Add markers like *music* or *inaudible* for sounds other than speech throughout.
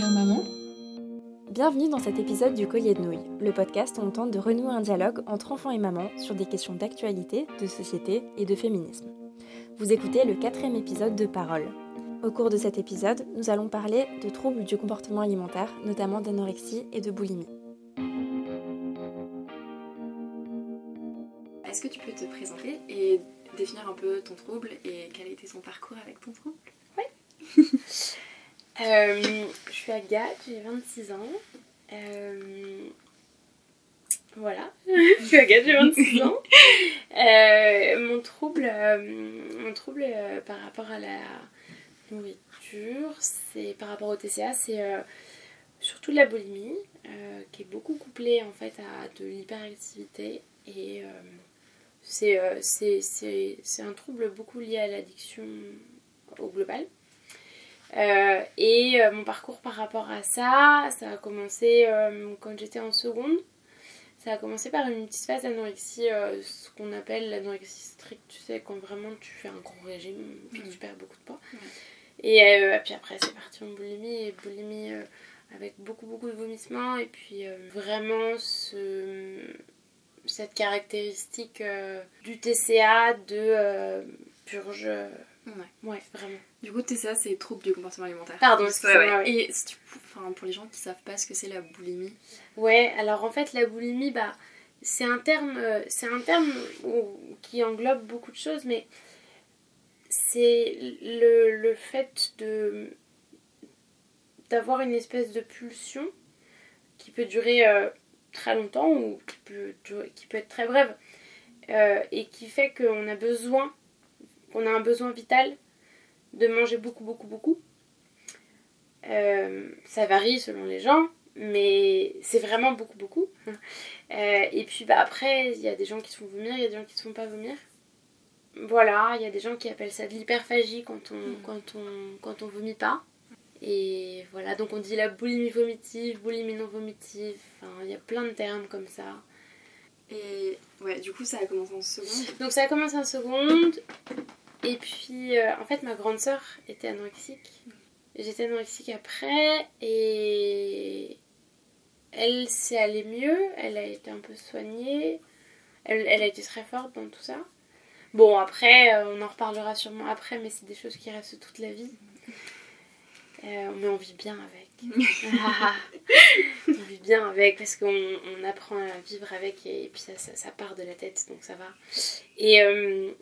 Allô maman Bienvenue dans cet épisode du Collier de Nouilles, le podcast où on tente de renouer un dialogue entre enfants et mamans sur des questions d'actualité, de société et de féminisme. Vous écoutez le quatrième épisode de Parole. Au cours de cet épisode, nous allons parler de troubles du comportement alimentaire, notamment d'anorexie et de boulimie. Est-ce que tu peux te présenter et définir un peu ton trouble et quel a été ton parcours avec ton trouble? *laughs* Euh, je suis Agathe, j'ai 26 ans. Euh, voilà, *laughs* je suis Agathe, j'ai 26 ans. Euh, mon trouble, euh, mon trouble par rapport à la nourriture, c'est par rapport au TCA, c'est surtout la boulimie, qui est beaucoup couplée en fait à de l'hyperactivité et c'est un trouble beaucoup lié à l'addiction au global. Euh, et euh, mon parcours par rapport à ça, ça a commencé euh, quand j'étais en seconde. Ça a commencé par une petite phase d'anorexie, ce qu'on appelle l'anorexie stricte, tu sais, quand vraiment tu fais un gros régime, puis tu perds beaucoup de poids. Et puis après, c'est parti en boulimie, et boulimie avec beaucoup, beaucoup de vomissements, et puis vraiment ce, cette caractéristique du TCA de purge. Ouais. ouais, vraiment. Du coup, TCA, c'est trouble du comportement alimentaire. Pardon, ouais. ouais. Et enfin, pour les gens qui savent pas ce que c'est la boulimie, Ouais, alors en fait la boulimie, bah, c'est un terme, euh, c'est un terme où- qui englobe beaucoup de choses, mais c'est le, le fait de d'avoir une espèce de pulsion qui peut durer euh, très longtemps ou qui peut, durer- qui peut être très brève euh, et qui fait qu'on a besoin, qu'on a un besoin vital de manger beaucoup, beaucoup, beaucoup. Euh, ça varie selon les gens, mais c'est vraiment beaucoup, beaucoup. *laughs* Euh, et puis bah, après, il y a des gens qui se font vomir, il y a des gens qui se font pas vomir. Voilà, il y a des gens qui appellent ça de l'hyperphagie quand on, Mhm. quand, on, quand on vomit pas. Et voilà, donc on dit la boulimie vomitive, boulimie non vomitive, enfin, il y a plein de termes comme ça. Et ouais, du coup, ça a commencé en seconde. Donc ça a commencé en seconde. Et puis, euh, en fait, ma grande sœur était anorexique. J'étais anorexique après. Et elle s'est allée mieux. Elle a été un peu soignée. Elle, elle a été très forte dans tout ça. Bon, après, euh, on en reparlera sûrement après, mais c'est des choses qui restent toute la vie. Euh, mais on vit bien avec. *laughs* on vit bien avec parce qu'on on apprend à vivre avec et, puis ça, part de la tête, donc ça va. Et euh,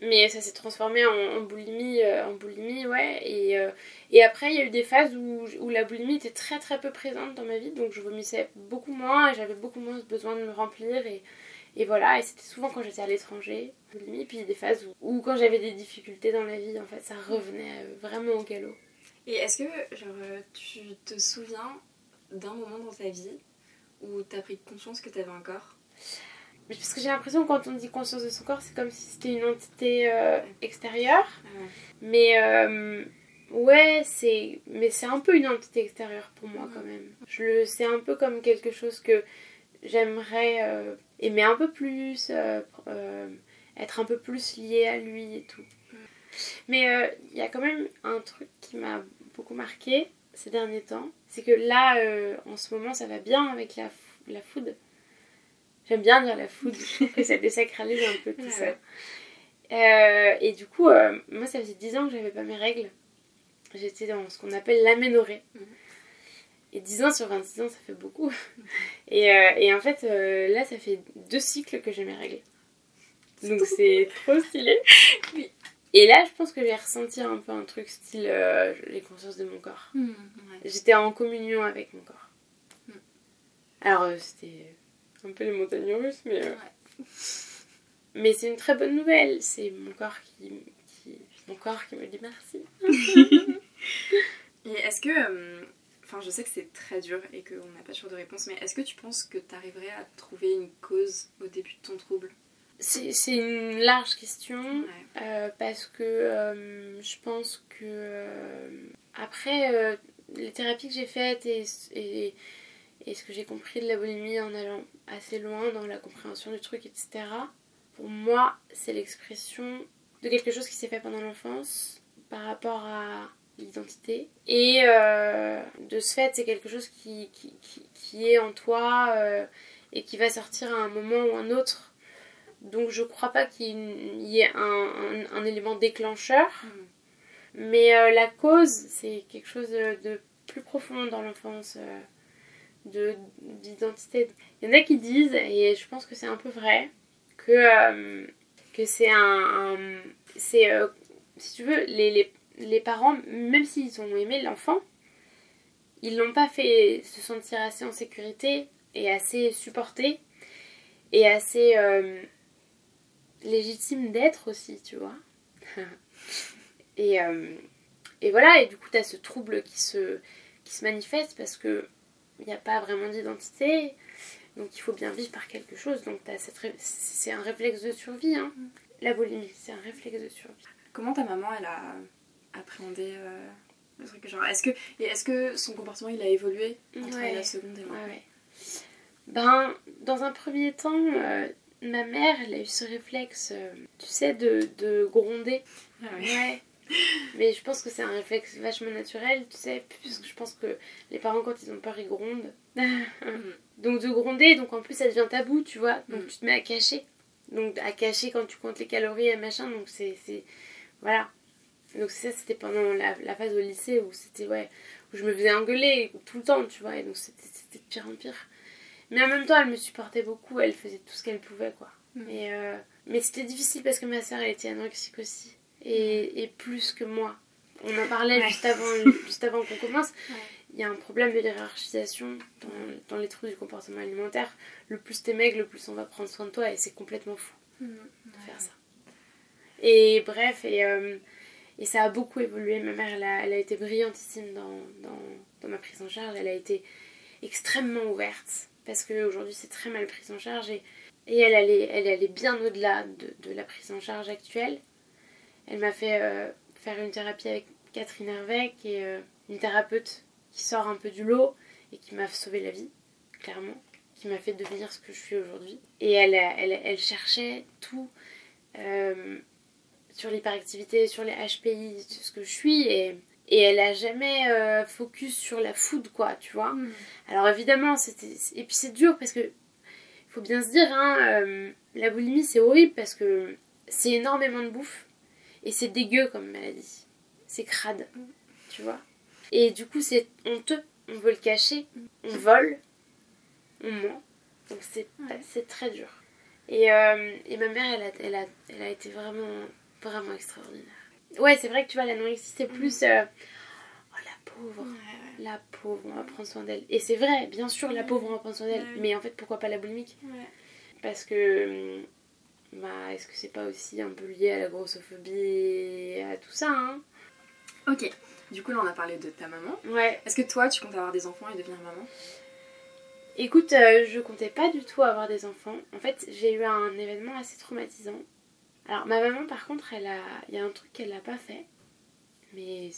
mais ça s'est transformé en, boulimie, euh, en boulimie, ouais. Et, euh, et après, il y a eu des phases où, la boulimie était très très peu présente dans ma vie, donc je vomissais beaucoup moins et j'avais beaucoup moins besoin de me remplir. Et, et voilà, et c'était souvent quand j'étais à l'étranger, boulimie. Puis des phases où, où quand j'avais des difficultés dans la vie, en fait, ça revenait vraiment au galop. Et est-ce que genre, euh, tu te souviens d'un moment dans ta vie où t'as pris conscience que t'avais un corps? Parce que j'ai l'impression que quand on dit conscience de son corps, c'est comme si c'était une entité euh, extérieure. Mais euh, ouais, c'est mais c'est un peu une entité extérieure pour moi quand même. Je le c'est un peu comme quelque chose que j'aimerais euh, aimer un peu plus, être un peu plus lié à lui et tout. Mais il y a quand même un truc qui m'a beaucoup marqué ces derniers temps, c'est que là euh, en ce moment ça va bien avec la, la food. J'aime bien dire la food, je trouve que ça *laughs* désacralise un peu tout ça. ouais. Euh, et du coup, euh, moi, ça faisait 10 ans que j'avais pas mes règles. J'étais dans ce qu'on appelle l'aménorrhée. Mhm. Et 10 ans sur 26 ans, ça fait beaucoup. *laughs* Et, et en fait, là, ça fait deux cycles que j'ai mes règles. Donc c'est trop stylé. *laughs* Et là, je pense que j'ai ressenti un peu un truc style euh, les consciences de mon corps. Ouais. J'étais en communion avec mon corps. Mm. Alors, euh, c'était un peu les montagnes russes, mais... euh, Ouais. *laughs* mais c'est une très bonne nouvelle. C'est mon corps qui, qui, mon corps qui me dit merci. *laughs* *laughs* Et est-ce que. Enfin, je sais que c'est très dur et qu'on n'a pas toujours de réponse, mais est-ce que tu penses que tu arriverais à trouver une cause au début de ton trouble? C'est une large question Ouais. euh, parce que euh, je pense que euh, après les thérapies que j'ai faites et, et, et ce que j'ai compris de la boulimie en allant assez loin dans la compréhension du truc, etc. Pour moi, c'est l'expression de quelque chose qui s'est fait pendant l'enfance par rapport à l'identité. Et de ce fait, c'est quelque chose qui, qui, qui, est en toi et qui va sortir à un moment ou un autre. Donc je crois pas qu'il y ait un, un, élément déclencheur. Mm. Mais euh, la cause, c'est quelque chose de, plus profond dans l'enfance, de d'identité. Il y en a qui disent, et je pense que c'est un peu vrai, que, que c'est un, c'est si tu veux les, les, les parents, même s'ils ont aimé l'enfant, ils l'ont pas fait se sentir assez en sécurité et assez supporté et assez euh, légitime d'être aussi, tu vois. *laughs* et, euh, et voilà, et du coup, tu as ce trouble qui se, qui se manifeste parce que il n'y a pas vraiment d'identité, donc il faut bien vivre par quelque chose. Donc c'est un réflexe de survie, hein. La boulimie, c'est un réflexe de survie. Comment ta maman, elle a appréhendé euh, le truc genre Est-ce que, est que son comportement, il a évolué entre la seconde et moi ouais, Ben, dans un premier temps, euh, ma mère, elle a eu ce réflexe, euh, tu sais, de, de gronder. Ah ouais. Mais je pense que c'est un réflexe vachement naturel, tu sais, puisque je pense que les parents, quand ils ont peur, ils grondent. *laughs* Donc de gronder, donc en plus ça devient tabou, tu vois, donc mm. tu te mets à cacher. Donc à cacher quand tu comptes les calories et machin, donc c'est voilà. Donc ça, c'était pendant la, phase au lycée où c'était, ouais, où je me faisais engueuler tout le temps, tu vois, et donc c'était de pire en pire. Mais en même temps, elle me supportait beaucoup, elle faisait tout ce qu'elle pouvait, quoi. Mm. Mais, euh, mais c'était difficile parce que ma soeur, elle était anorexique aussi, et, et plus que moi. On en parlait juste avant, *laughs* juste avant qu'on commence. Il y a un problème de hiérarchisation dans, dans, les troubles du comportement alimentaire. Le plus t'es maigre, le plus on va prendre soin de toi, et c'est complètement fou mm. de faire ça. Et bref, et, euh, et ça a beaucoup évolué. Ma mère, elle a, elle a été brillantissime dans, dans, dans, ma prise en charge. Elle a été extrêmement ouverte parce qu'aujourd'hui, c'est très mal prise en charge. Et, elle, allait, bien au-delà de, la prise en charge actuelle. Elle m'a fait euh, faire une thérapie avec Catherine Hervé, qui est euh, une thérapeute qui sort un peu du lot et qui m'a sauvé la vie, clairement, qui m'a fait devenir ce que je suis aujourd'hui. Et elle, cherchait tout sur l'hyperactivité, sur les HPI, ce que je suis, et, et elle a jamais euh, focus sur la food, quoi, tu vois. Mm. Alors évidemment, c'était. Et puis c'est dur parce que. faut bien se dire, hein, euh, la boulimie c'est horrible parce que c'est énormément de bouffe et c'est dégueu comme maladie. C'est crade, tu vois. Et du coup, c'est honteux. On veut le cacher, on vole, on ment. Donc c'est très dur. Et, euh, et, ma mère, elle a, elle, a, elle a été vraiment vraiment extraordinaire. Ouais, c'est vrai que tu vois, l'anorexie, c'est plus. Euh, oh, la pauvre. La pauvre, on va prendre soin d'elle. Et c'est vrai, bien sûr, la pauvre, on va prendre soin d'elle. Mais en fait, pourquoi pas la boulimique? Parce que. Hum, bah, est-ce que c'est pas aussi un peu lié à la grossophobie et à tout ça, hein? Ok. Du coup, là, on a parlé de ta maman. Ouais. Est-ce que toi, tu comptes avoir des enfants et devenir maman? Écoute, euh, je comptais pas du tout avoir des enfants. En fait, j'ai eu un événement assez traumatisant alors ma maman par contre, elle a, il y a un truc qu'elle n'a pas fait, mais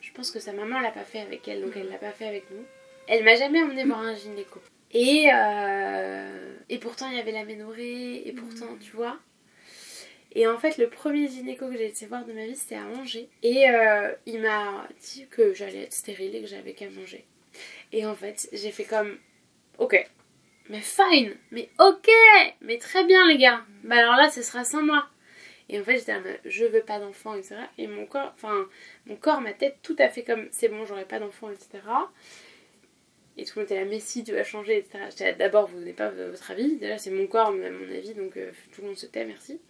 je pense que sa maman l'a pas fait avec elle, donc elle l'a pas fait avec nous. Elle m'a jamais emmenée voir un gynéco. Et, euh, et pourtant il y avait la ménorrhée, et pourtant tu vois. Et en fait, le premier gynéco que j'ai été voir de ma vie, c'était à Angers. Et euh, il m'a dit que j'allais être stérile et que j'avais qu'à manger. Et en fait, j'ai fait comme, ok, mais fine, mais ok, mais très bien les gars. Bah alors là, ce sera sans moi. Et en fait, j'étais je veux pas d'enfant, etc. Et mon corps, enfin, mon corps, ma tête, tout à fait comme, c'est bon, j'aurai pas d'enfant, etc. Et tout le monde était là, mais si, tu vas changer, etc. D'abord, vous n'avez pas votre avis. Déjà, c'est mon corps, mais mon avis, donc euh, tout le monde se tait, merci.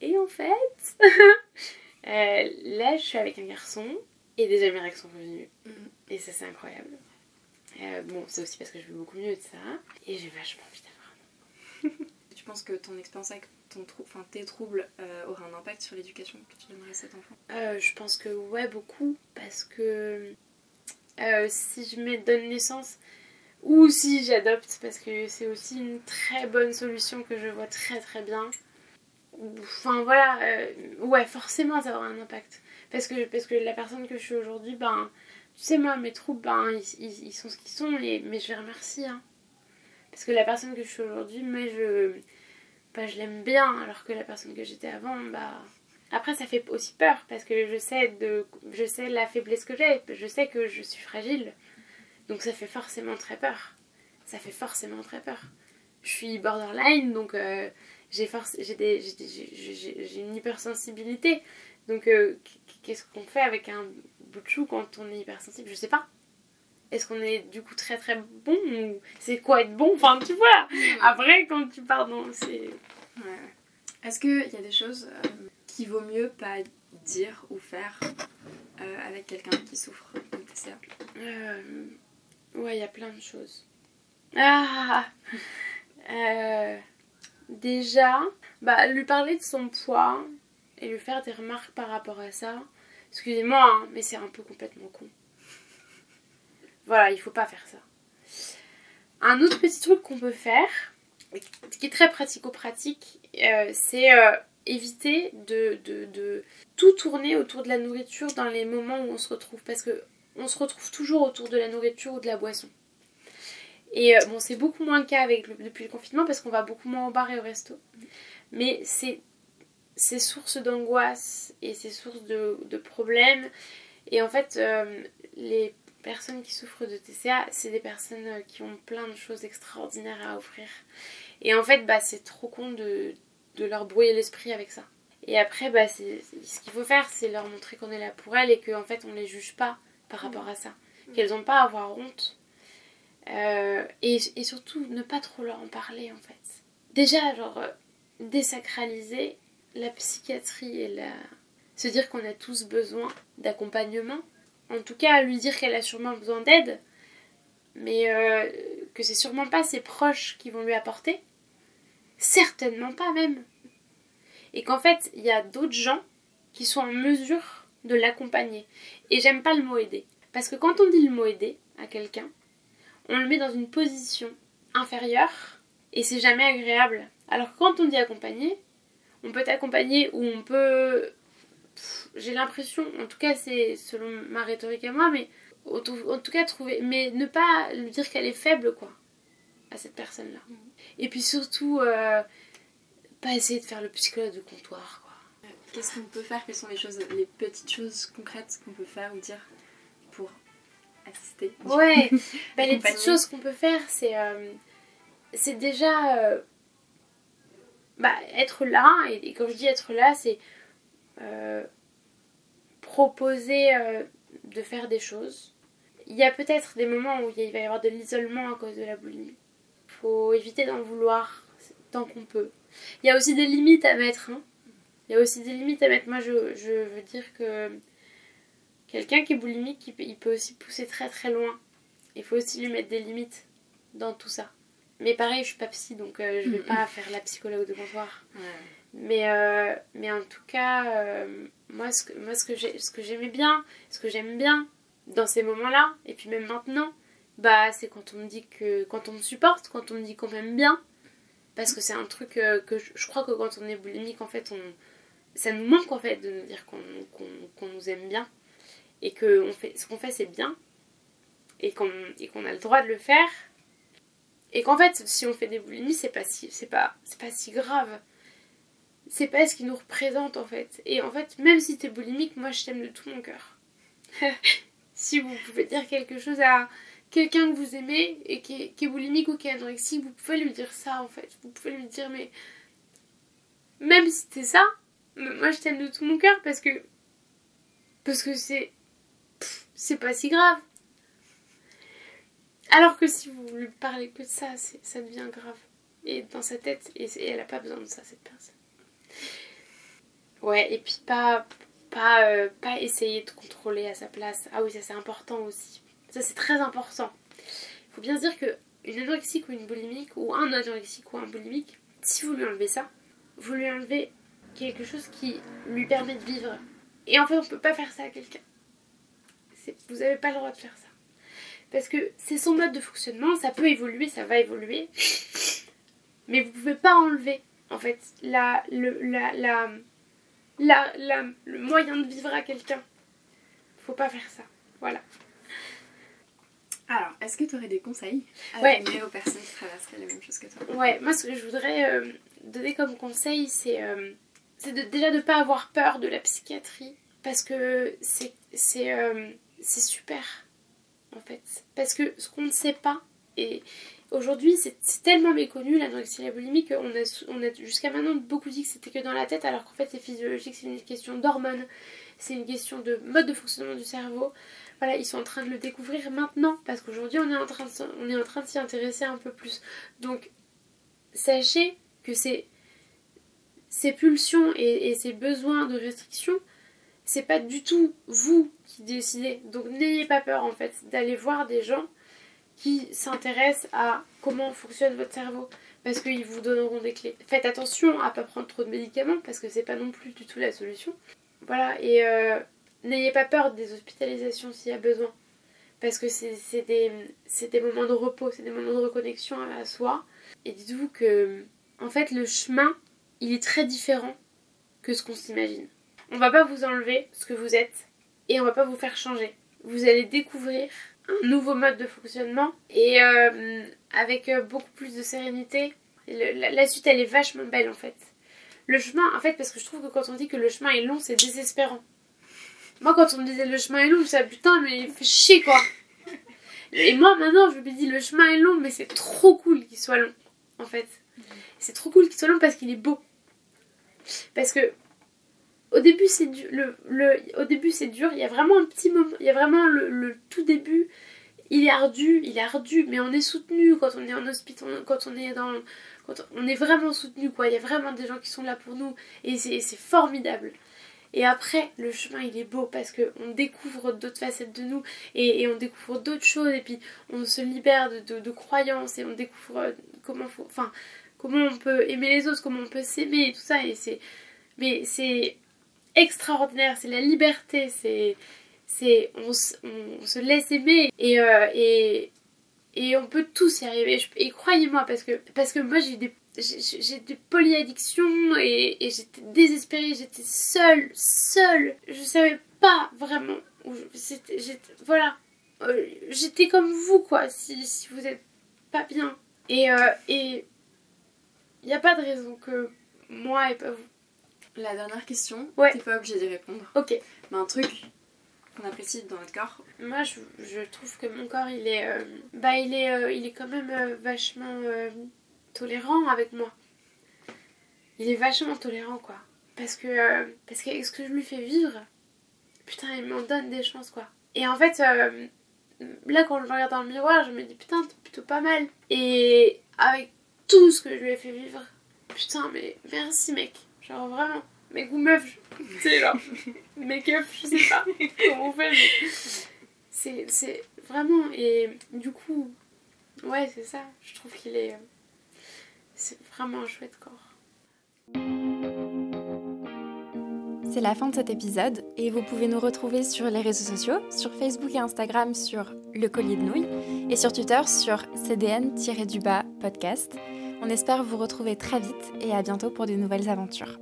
Et en fait, *laughs* euh, là, je suis avec un garçon, et déjà mes règles sont revenues. Mm. Et ça, c'est incroyable. Euh, bon, c'est aussi parce que je vais beaucoup mieux, etc. Et j'ai vachement envie d'avoir un *laughs* Tu penses que ton expérience avec ton trou tes troubles euh, aura un impact sur l'éducation que tu donnerais à cet enfant? Euh, Je pense que ouais, beaucoup. Parce que si je me donne naissance, ou si j'adopte, parce que c'est aussi une très bonne solution que je vois très très bien. Enfin voilà, ouais, forcément ça aura un impact. Parce que, parce que la personne que je suis aujourd'hui, ben tu sais, moi, mes troubles, ben, ils, sont ce qu'ils sont, mais je les remercie. Hein. Parce que la personne que je suis aujourd'hui, mais je, bah, je l'aime bien, alors que la personne que j'étais avant, bah, Après, ça fait aussi peur parce que je sais, de, je sais la faiblesse que j'ai. Je sais que je suis fragile. Donc ça fait forcément très peur. Ça fait forcément très peur. Je suis borderline, donc euh, j'ai force, j'ai des- une hypersensibilité. Donc euh, qu'est-ce qu'on fait avec un bout de chou quand on est hypersensible? Je sais pas. Est-ce qu'on est du coup très très bon ou c'est quoi être bon? Enfin, tu vois. Après, quand tu pars dans. C'est. Ouais. Est-ce qu'il y a des choses euh, qui vaut mieux pas dire ou faire euh, avec quelqu'un qui souffre de TCA ouais, il y a plein de choses. Ah Déjà, bah, lui parler de son poids et lui faire des remarques par rapport à ça. Excusez-moi, hein, mais c'est un peu complètement con. Voilà, il faut pas faire ça. Un autre petit truc qu'on peut faire, qui est très pratico-pratique, euh, c'est euh, éviter de, de, de tout tourner autour de la nourriture dans les moments où on se retrouve. Parce que on se retrouve toujours autour de la nourriture ou de la boisson. Et euh, bon, c'est beaucoup moins le cas avec le- depuis le confinement parce qu'on va beaucoup moins au bar et au resto. Mais c'est c'est source d'angoisse et c'est source de, de problèmes. Et en fait, euh, les personnes qui souffrent de TCA, c'est des personnes qui ont plein de choses extraordinaires à offrir. Et en fait, bah, c'est trop con de, de leur brouiller l'esprit avec ça. Et après, bah, c'est, ce qu'il faut faire, c'est leur montrer qu'on est là pour elles et qu'en fait, on les juge pas par rapport à ça. Qu'elles n'ont pas à avoir honte. Euh, et, et surtout, ne pas trop leur en parler, en fait. Déjà, genre, euh, désacraliser la psychiatrie et la... se dire qu'on a tous besoin d'accompagnement. En tout cas, lui dire qu'elle a sûrement besoin d'aide, mais euh, que c'est sûrement pas ses proches qui vont lui apporter. Certainement pas même. Et qu'en fait, il y a d'autres gens qui sont en mesure de l'accompagner. Et j'aime pas le mot aider. Parce que quand on dit le mot aider à quelqu'un, on le met dans une position inférieure et c'est jamais agréable. Alors quand on dit accompagner, on peut t'accompagner ou on peut. J'ai l'impression, en tout cas c'est selon ma rhétorique à moi, mais en tout cas trouver. Mais ne pas lui dire qu'elle est faible quoi, à cette personne-là. Et puis surtout, euh, pas essayer de faire le psychologue de comptoir quoi. Qu'est-ce qu'on peut faire? Quelles sont les choses, les petites choses concrètes qu'on peut faire ou dire pour assister? Ouais, *laughs* bah, les petites choses qu'on peut faire, c'est euh, c'est déjà euh, bah, être là. Et, et quand je dis être là, c'est euh, proposer euh, de faire des choses. Il y a peut-être des moments où il va y avoir de l'isolement à cause de la boulimie. faut éviter d'en vouloir tant qu'on peut. Il y a aussi des limites à mettre. hein. Il y a aussi des limites à mettre. Moi, je, je veux dire que quelqu'un qui est boulimique, il il peut aussi pousser très très loin. Il faut aussi lui mettre des limites dans tout ça. Mais pareil, je suis pas psy, donc euh, je vais pas faire la psychologue de comptoir. Mais, euh, mais en tout cas, euh, moi, ce que, moi ce que j'ai- ce que j'aimais bien, ce que j'aime bien dans ces moments-là, et puis même maintenant, bah, c'est quand on me dit que. quand on me supporte, quand on me dit qu'on m'aime bien. Parce que c'est un truc euh, que je, je crois que quand on est boulimique, en fait, on, ça nous manque en fait de nous dire qu'on qu'on- qu'on nous aime bien. Et que on fait, ce qu'on fait, c'est bien. Et qu'on et qu'on a le droit de le faire. Et qu'en fait, si on fait des boulimies, c'est pas si, c'est pas, c'est pas si grave c'est pas ce qui nous représente en fait. Et en fait, même si t'es boulimique, moi je t'aime de tout mon cœur. *laughs* si vous pouvez dire quelque chose à quelqu'un que vous aimez et qui est, boulimique ou qui est anorexique, vous pouvez lui dire ça en fait. Vous pouvez lui dire, mais même si c'est ça, moi je t'aime de tout mon cœur parce que. Parce que c'est. C'est pas si grave. Alors que si vous lui parlez que de ça, ça devient grave. Et dans sa tête, et, elle a pas besoin de ça, cette personne. Ouais, et puis pas, pas, euh, pas essayer de contrôler à sa place. Ah oui, ça c'est important aussi. Ça c'est très important. Il faut bien se dire que une anorexique ou une boulimique, ou un anorexique ou un boulimique, si vous lui enlevez ça, vous lui enlevez quelque chose qui lui permet de vivre. Et en fait, on peut pas faire ça à quelqu'un. Vous avez pas le droit de faire ça. Parce que c'est son mode de fonctionnement, ça peut évoluer, ça va évoluer. Mais vous pouvez pas enlever, en fait, la, le, la, la, la, la- le moyen de vivre à quelqu'un. Faut pas faire ça. Voilà. Alors, est-ce que tu aurais des conseils à Ouais. donner aux personnes qui traverseraient la même chose que toi? Ouais, moi ce que je voudrais euh, donner comme conseil, c'est euh, déjà de ne pas avoir peur de la psychiatrie parce que c'est euh, c'est super en fait. Parce que ce qu'on ne sait pas et aujourd'hui c'est tellement méconnu l'anorexie et la boulimie qu'on a on a jusqu'à maintenant beaucoup dit que c'était que dans la tête alors qu'en fait c'est physiologique c'est une question d'hormones c'est une question de mode de fonctionnement du cerveau. Voilà ils sont en train de le découvrir maintenant parce qu'aujourd'hui on est en train de, de s'y intéresser un peu plus. Donc sachez que c'est ces pulsions et, ces besoins de restriction, c'est pas du tout vous qui décidez. Donc n'ayez pas peur en fait d'aller voir des gens qui s'intéressent à comment fonctionne votre cerveau parce qu'ils vous donneront des clés. Faites attention à pas prendre trop de médicaments parce que c'est pas non plus du tout la solution. Voilà, et euh, n'ayez pas peur des hospitalisations s'il y a besoin parce que c'est des, moments de repos, c'est des moments de reconnexion à soi. Et dites-vous que en fait le chemin il est très différent que ce qu'on s'imagine. On va pas vous enlever ce que vous êtes et on va pas vous faire changer. Vous allez découvrir un nouveau mode de fonctionnement et euh, avec euh, beaucoup plus de sérénité. la, suite elle est vachement belle en fait. Le chemin, en fait, parce que je trouve que quand on dit que le chemin est long, c'est désespérant. Moi, quand on me disait le chemin est long, je disais putain, mais il fait chier quoi. Et moi maintenant, je me dis le chemin est long, mais c'est trop cool qu'il soit long en fait. C'est trop cool qu'il soit long parce qu'il est beau. Parce que au début c'est dur, le, au début c'est dur, il y a vraiment un petit moment, il y a vraiment le, tout début, il est ardu, il est ardu, mais on est soutenu quand on est en hospital, quand on est dans, quand on est vraiment soutenu quoi, il y a vraiment des gens qui sont là pour nous et c'est formidable. Et après, le chemin il est beau parce qu'on découvre d'autres facettes de nous et, on découvre d'autres choses et puis on se libère de, de, croyances et on découvre comment faut, enfin, comment on peut aimer les autres, comment on peut s'aimer et tout ça. Et c'est, mais c'est extraordinaire, c'est la liberté, c'est, c'est, on, se laisse aimer et, euh, et, et on peut tous y arriver. Et croyez-moi, parce que, parce que moi j'ai des j'ai des polyaddictions et, j'étais désespérée, j'étais seule, seule. Je savais pas vraiment où j'étais. Voilà. Euh, j'étais comme vous, quoi, si, si vous êtes pas bien. Et, euh, et il n'y a pas de raison que moi et pas vous. La dernière question, ouais. t'es pas obligé d'y répondre. Ok. Mais un truc qu'on apprécie dans notre corps. Moi, je, je, trouve que mon corps, il est, euh, bah, il est, euh, il est quand même euh, vachement tolérant avec moi. Il est vachement tolérant, quoi. Parce que, parce que ce que je lui fais vivre, putain, il m'en donne des chances, quoi. Et en fait, là, quand je me regarde dans le miroir, je me dis, putain, t'es plutôt pas mal. Et avec tout ce que je lui ai fait vivre. Putain, mais merci, mec. Genre, vraiment. Mec ou meuf, *laughs* tu sais, genre, make-up, je sais pas comment on fait, mais c'est, c'est vraiment, et du coup, ouais, c'est ça, je trouve qu'il est, c'est vraiment un chouette corps. C'est la fin de cet épisode et vous pouvez nous retrouver sur les réseaux sociaux, sur Facebook et Instagram sur Le Collier de Nouilles et sur Twitter sur CDN-du-bas podcast. On espère vous retrouver très vite et à bientôt pour de nouvelles aventures.